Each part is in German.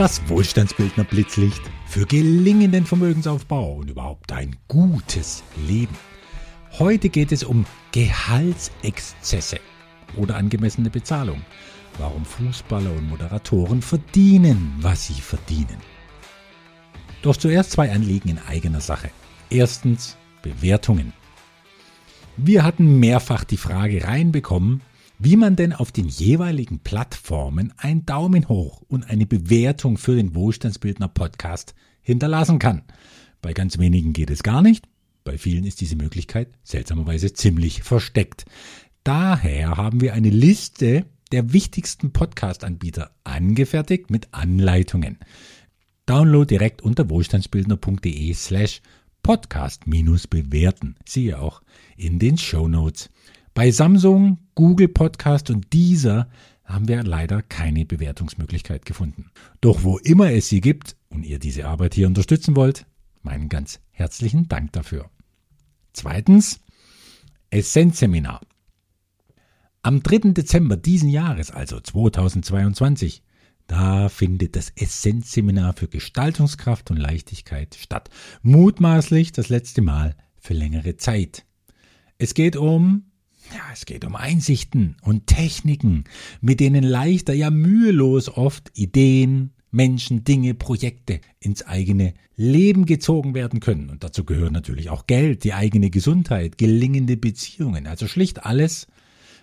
Das Wohlstandsbildner Blitzlicht für gelingenden Vermögensaufbau und überhaupt ein gutes Leben. Heute geht es um Gehaltsexzesse oder angemessene Bezahlung. Warum Fußballer und Moderatoren verdienen, was sie verdienen. Doch zuerst zwei Anliegen in eigener Sache. Erstens Bewertungen. Wir hatten mehrfach die Frage reinbekommen, wie man denn auf den jeweiligen Plattformen ein Daumen hoch und eine Bewertung für den Wohlstandsbildner Podcast hinterlassen kann. Bei ganz wenigen geht es gar nicht, bei vielen ist diese Möglichkeit seltsamerweise ziemlich versteckt. Daher haben wir eine Liste der wichtigsten Podcast-Anbieter angefertigt mit Anleitungen. Download direkt unter wohlstandsbildner.de slash podcast minus bewerten. Siehe auch in den Show Notes. Bei Samsung, Google Podcast und dieser haben wir leider keine Bewertungsmöglichkeit gefunden. Doch wo immer es sie gibt und ihr diese Arbeit hier unterstützen wollt, meinen ganz herzlichen Dank dafür. Zweitens, Essenzseminar. Am 3. Dezember diesen Jahres, also 2022, da findet das Essenzseminar für Gestaltungskraft und Leichtigkeit statt. Mutmaßlich das letzte Mal für längere Zeit. Es geht um ja, es geht um Einsichten und Techniken, mit denen leichter, ja mühelos oft Ideen, Menschen, Dinge, Projekte ins eigene Leben gezogen werden können. Und dazu gehören natürlich auch Geld, die eigene Gesundheit, gelingende Beziehungen. Also schlicht alles,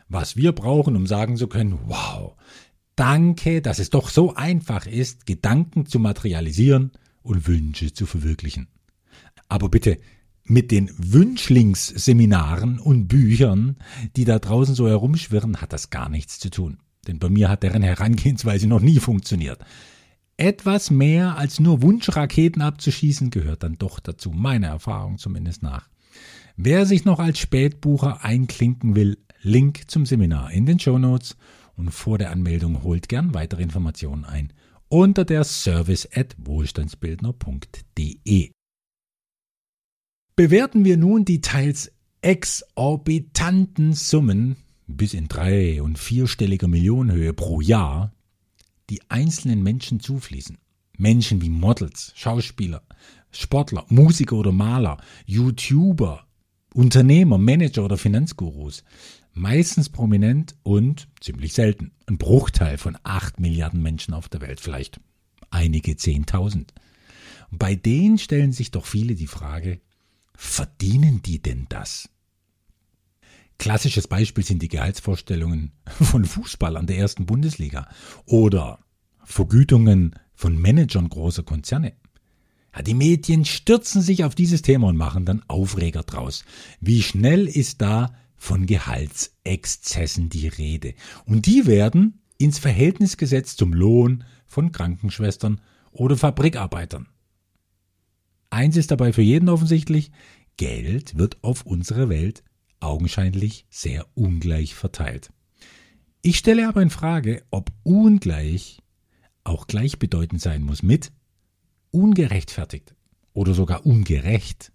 was wir brauchen, um sagen zu können, wow, danke, dass es doch so einfach ist, Gedanken zu materialisieren und Wünsche zu verwirklichen. Aber bitte mit den Wünschlingsseminaren und Büchern, die da draußen so herumschwirren, hat das gar nichts zu tun. Denn bei mir hat deren Herangehensweise noch nie funktioniert. Etwas mehr als nur Wunschraketen abzuschießen gehört dann doch dazu, meiner Erfahrung zumindest nach. Wer sich noch als Spätbucher einklinken will, Link zum Seminar in den Show Notes und vor der Anmeldung holt gern weitere Informationen ein unter der service at wohlstandsbildner.de. Bewerten wir nun die teils exorbitanten Summen bis in drei- und vierstelliger Millionenhöhe pro Jahr, die einzelnen Menschen zufließen. Menschen wie Models, Schauspieler, Sportler, Musiker oder Maler, YouTuber, Unternehmer, Manager oder Finanzgurus. Meistens prominent und ziemlich selten. Ein Bruchteil von acht Milliarden Menschen auf der Welt, vielleicht einige Zehntausend. Bei denen stellen sich doch viele die Frage, verdienen die denn das? Klassisches Beispiel sind die Gehaltsvorstellungen von Fußballern der ersten Bundesliga oder Vergütungen von Managern großer Konzerne. Ja, die Medien stürzen sich auf dieses Thema und machen dann Aufreger draus. Wie schnell ist da von Gehaltsexzessen die Rede? Und die werden ins Verhältnis gesetzt zum Lohn von Krankenschwestern oder Fabrikarbeitern. Eins ist dabei für jeden offensichtlich, Geld wird auf unserer Welt augenscheinlich sehr ungleich verteilt. Ich stelle aber in Frage, ob ungleich auch gleichbedeutend sein muss mit ungerechtfertigt oder sogar ungerecht.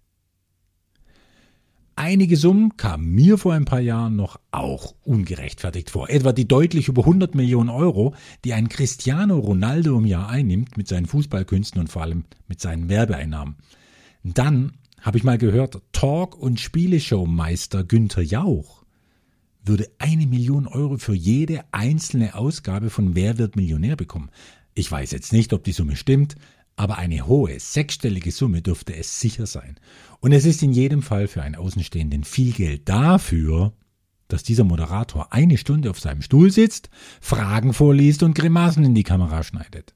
Einige Summen kamen mir vor ein paar Jahren noch auch ungerechtfertigt vor. Etwa die deutlich über 100 Millionen Euro, die ein Cristiano Ronaldo im Jahr einnimmt mit seinen Fußballkünsten und vor allem mit seinen Werbeeinnahmen. Dann habe ich mal gehört, Talk- und Spieleshowmeister Günther Jauch würde eine Million Euro für jede einzelne Ausgabe von Wer wird Millionär bekommen. Ich weiß jetzt nicht, ob die Summe stimmt, aber eine hohe, sechsstellige Summe dürfte es sicher sein. Und es ist in jedem Fall für einen Außenstehenden viel Geld dafür, dass dieser Moderator eine Stunde auf seinem Stuhl sitzt, Fragen vorliest und Grimassen in die Kamera schneidet.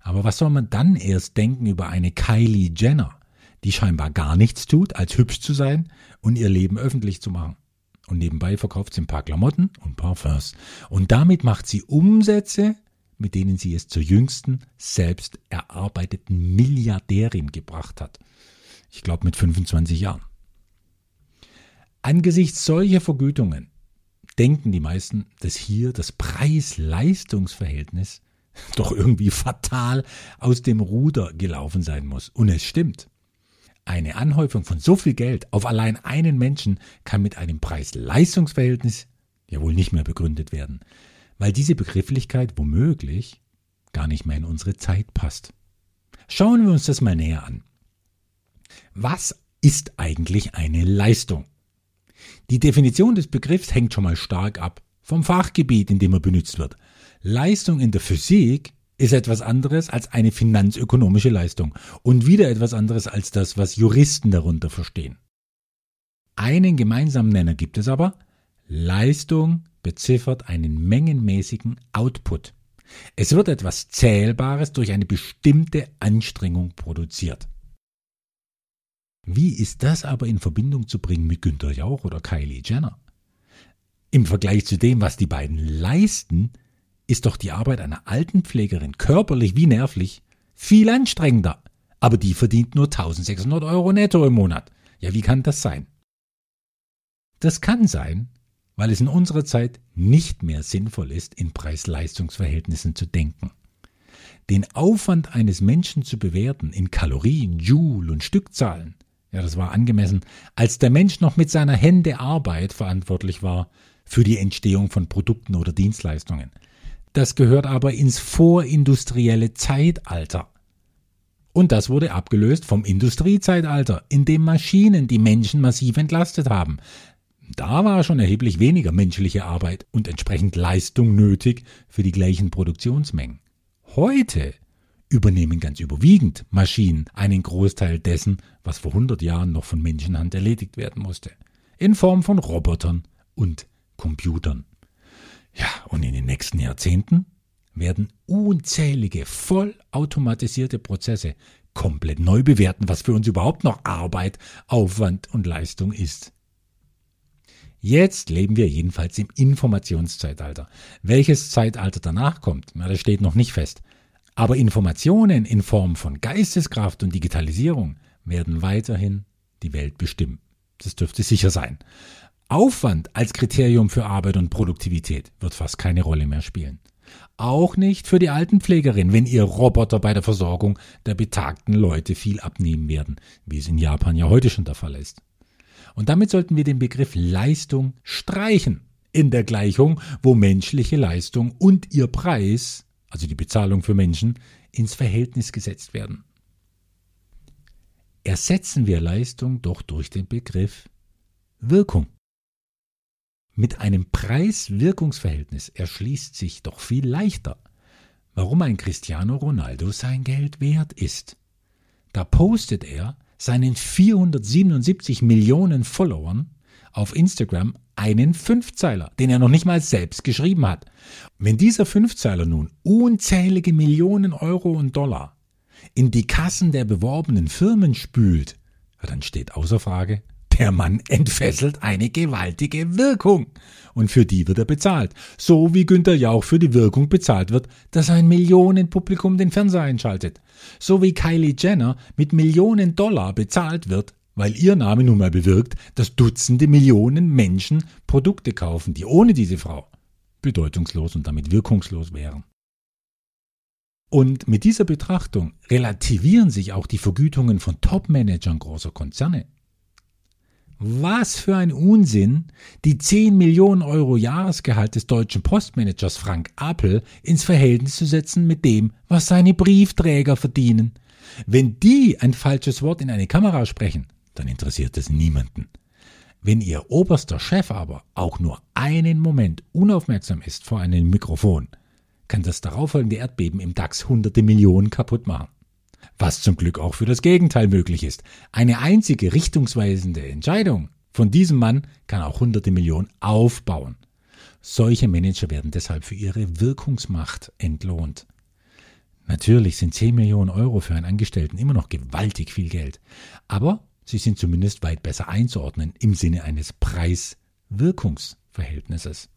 Aber was soll man dann erst denken über eine Kylie Jenner, die scheinbar gar nichts tut, als hübsch zu sein und ihr Leben öffentlich zu machen? Und nebenbei verkauft sie ein paar Klamotten und Parfums. Und damit macht sie Umsätze, mit denen sie es zur jüngsten selbst erarbeiteten Milliardärin gebracht hat. Ich glaube mit 25 Jahren. Angesichts solcher Vergütungen denken die meisten, dass hier das Preis-Leistungs-Verhältnis doch irgendwie fatal aus dem Ruder gelaufen sein muss. Und es stimmt. Eine Anhäufung von so viel Geld auf allein einen Menschen kann mit einem Preis-Leistungs-Verhältnis ja wohl nicht mehr begründet werden weil diese Begrifflichkeit womöglich gar nicht mehr in unsere Zeit passt. Schauen wir uns das mal näher an. Was ist eigentlich eine Leistung? Die Definition des Begriffs hängt schon mal stark ab vom Fachgebiet, in dem er benutzt wird. Leistung in der Physik ist etwas anderes als eine finanzökonomische Leistung und wieder etwas anderes als das, was Juristen darunter verstehen. Einen gemeinsamen Nenner gibt es aber. Leistung beziffert einen mengenmäßigen Output. Es wird etwas Zählbares durch eine bestimmte Anstrengung produziert. Wie ist das aber in Verbindung zu bringen mit Günter Jauch oder Kylie Jenner? Im Vergleich zu dem, was die beiden leisten, ist doch die Arbeit einer Altenpflegerin körperlich wie nervlich viel anstrengender. Aber die verdient nur 1600 Euro netto im Monat. Ja, wie kann das sein? Das kann sein, weil es in unserer Zeit nicht mehr sinnvoll ist, in Preis-Leistungs-Verhältnissen zu denken. Den Aufwand eines Menschen zu bewerten in Kalorien, Joule und Stückzahlen, ja, das war angemessen, als der Mensch noch mit seiner Hände Arbeit verantwortlich war für die Entstehung von Produkten oder Dienstleistungen. Das gehört aber ins vorindustrielle Zeitalter. Und das wurde abgelöst vom Industriezeitalter, in dem Maschinen die Menschen massiv entlastet haben. Da war schon erheblich weniger menschliche Arbeit und entsprechend Leistung nötig für die gleichen Produktionsmengen. Heute übernehmen ganz überwiegend Maschinen einen Großteil dessen, was vor 100 Jahren noch von Menschenhand erledigt werden musste, in Form von Robotern und Computern. Ja, und in den nächsten Jahrzehnten werden unzählige vollautomatisierte Prozesse komplett neu bewerten, was für uns überhaupt noch Arbeit, Aufwand und Leistung ist. Jetzt leben wir jedenfalls im Informationszeitalter. Welches Zeitalter danach kommt, das steht noch nicht fest. Aber Informationen in Form von Geisteskraft und Digitalisierung werden weiterhin die Welt bestimmen. Das dürfte sicher sein. Aufwand als Kriterium für Arbeit und Produktivität wird fast keine Rolle mehr spielen. Auch nicht für die Altenpflegerin, wenn ihr Roboter bei der Versorgung der betagten Leute viel abnehmen werden, wie es in Japan ja heute schon der Fall ist. Und damit sollten wir den Begriff Leistung streichen in der Gleichung, wo menschliche Leistung und ihr Preis also die Bezahlung für Menschen, ins Verhältnis gesetzt werden. Ersetzen wir Leistung doch durch den Begriff Wirkung. Mit einem Preis-Wirkungsverhältnis erschließt sich doch viel leichter, warum ein Cristiano Ronaldo sein Geld wert ist. Da postet er seinen 477 Millionen Followern auf Instagram einen Fünfzeiler, den er noch nicht mal selbst geschrieben hat. Wenn dieser Fünfzeiler nun unzählige Millionen Euro und Dollar in die Kassen der beworbenen Firmen spült, dann steht außer Frage, der Mann entfesselt eine gewaltige Wirkung. Und für die wird er bezahlt. So wie Günther Jauch für die Wirkung bezahlt wird, dass ein Millionenpublikum den Fernseher einschaltet. So wie Kylie Jenner mit Millionen Dollar bezahlt wird, weil ihr Name nun mal bewirkt, dass Dutzende Millionen Menschen Produkte kaufen, die ohne diese Frau bedeutungslos und damit wirkungslos wären. Und mit dieser Betrachtung relativieren sich auch die Vergütungen von Top-Managern großer Konzerne. Was für ein Unsinn, die 10 Millionen Euro Jahresgehalt des deutschen Postmanagers Frank Appel ins Verhältnis zu setzen mit dem, was seine Briefträger verdienen. Wenn die ein falsches Wort in eine Kamera sprechen, dann interessiert es niemanden. Wenn Ihr oberster Chef aber auch nur einen Moment unaufmerksam ist vor einem Mikrofon, kann das darauffolgende Erdbeben im DAX hunderte Millionen kaputt machen. Was zum Glück auch für das Gegenteil möglich ist. Eine einzige richtungsweisende Entscheidung von diesem Mann kann auch hunderte Millionen aufbauen. Solche Manager werden deshalb für ihre Wirkungsmacht entlohnt. Natürlich sind 10 Millionen Euro für einen Angestellten immer noch gewaltig viel Geld. Aber Sie sind zumindest weit besser einzuordnen im Sinne eines Preis-Wirkungsverhältnisses.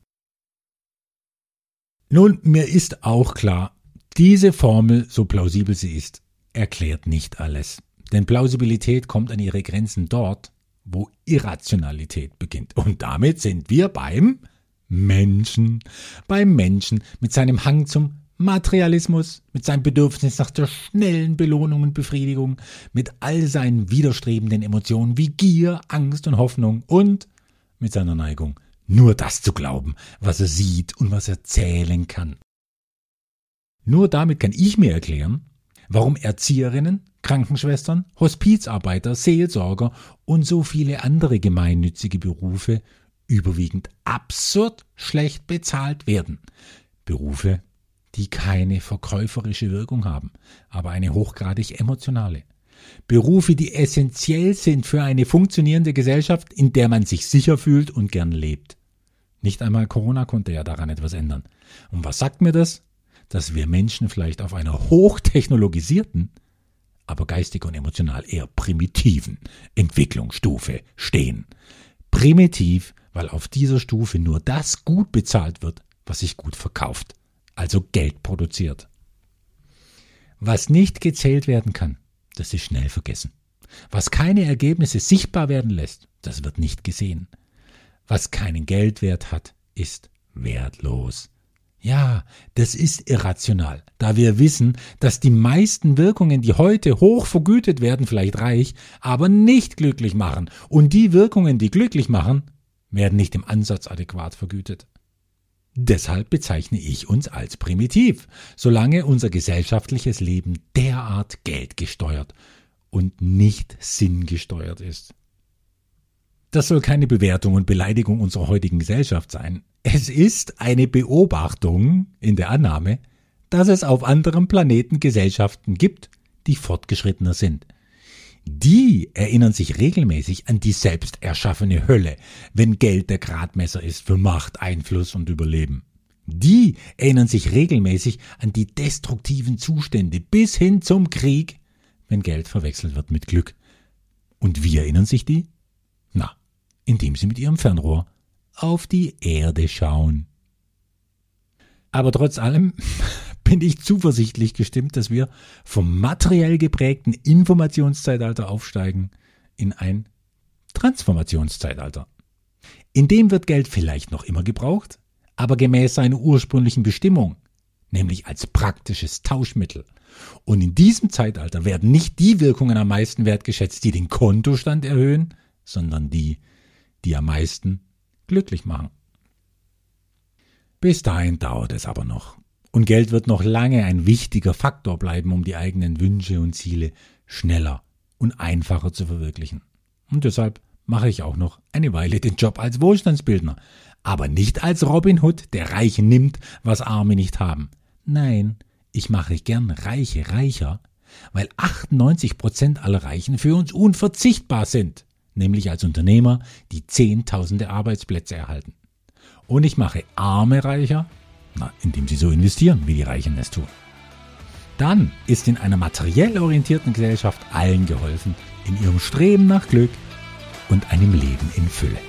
Nun, mir ist auch klar, diese Formel, so plausibel sie ist, erklärt nicht alles. Denn Plausibilität kommt an ihre Grenzen dort, wo Irrationalität beginnt. Und damit sind wir beim Menschen. Beim Menschen mit seinem Hang zum Materialismus mit seinem Bedürfnis nach der schnellen Belohnung und Befriedigung, mit all seinen widerstrebenden Emotionen wie Gier, Angst und Hoffnung und mit seiner Neigung, nur das zu glauben, was er sieht und was er zählen kann. Nur damit kann ich mir erklären, warum Erzieherinnen, Krankenschwestern, Hospizarbeiter, Seelsorger und so viele andere gemeinnützige Berufe überwiegend absurd schlecht bezahlt werden. Berufe, die keine verkäuferische Wirkung haben, aber eine hochgradig emotionale. Berufe, die essentiell sind für eine funktionierende Gesellschaft, in der man sich sicher fühlt und gern lebt. Nicht einmal Corona konnte ja daran etwas ändern. Und was sagt mir das? Dass wir Menschen vielleicht auf einer hochtechnologisierten, aber geistig und emotional eher primitiven Entwicklungsstufe stehen. Primitiv, weil auf dieser Stufe nur das gut bezahlt wird, was sich gut verkauft, also Geld produziert. Was nicht gezählt werden kann, das ist schnell vergessen. Was keine Ergebnisse sichtbar werden lässt, das wird nicht gesehen. Was keinen Geldwert hat, ist wertlos. Ja, das ist irrational, da wir wissen, dass die meisten Wirkungen, die heute hoch vergütet werden, vielleicht reich, aber nicht glücklich machen. Und die Wirkungen, die glücklich machen, werden nicht im Ansatz adäquat vergütet. Deshalb bezeichne ich uns als primitiv, solange unser gesellschaftliches Leben derart geldgesteuert und nicht sinngesteuert ist. Das soll keine Bewertung und Beleidigung unserer heutigen Gesellschaft sein. Es ist eine Beobachtung in der Annahme, dass es auf anderen Planeten Gesellschaften gibt, die fortgeschrittener sind. Die erinnern sich regelmäßig an die selbst erschaffene Hölle, wenn Geld der Gradmesser ist für Macht, Einfluss und Überleben. Die erinnern sich regelmäßig an die destruktiven Zustände bis hin zum Krieg, wenn Geld verwechselt wird mit Glück. Und wie erinnern sich die? Na, indem sie mit ihrem Fernrohr auf die Erde schauen. Aber trotz allem bin ich zuversichtlich gestimmt, dass wir vom materiell geprägten Informationszeitalter aufsteigen in ein Transformationszeitalter. In dem wird Geld vielleicht noch immer gebraucht, aber gemäß seiner ursprünglichen Bestimmung, nämlich als praktisches Tauschmittel. Und in diesem Zeitalter werden nicht die Wirkungen am meisten wertgeschätzt, die den Kontostand erhöhen, sondern die, die am meisten glücklich machen. Bis dahin dauert es aber noch. Und Geld wird noch lange ein wichtiger Faktor bleiben, um die eigenen Wünsche und Ziele schneller und einfacher zu verwirklichen. Und deshalb mache ich auch noch eine Weile den Job als Wohlstandsbildner. Aber nicht als Robin Hood, der Reiche nimmt, was Arme nicht haben. Nein, ich mache gern Reiche reicher, weil 98 Prozent aller Reichen für uns unverzichtbar sind, nämlich als Unternehmer, die Zehntausende Arbeitsplätze erhalten. Und ich mache Arme reicher, na, indem sie so investieren, wie die Reichen es tun. Dann ist in einer materiell orientierten Gesellschaft allen geholfen, in ihrem Streben nach Glück und einem Leben in Fülle.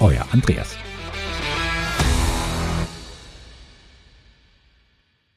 Euer Andreas.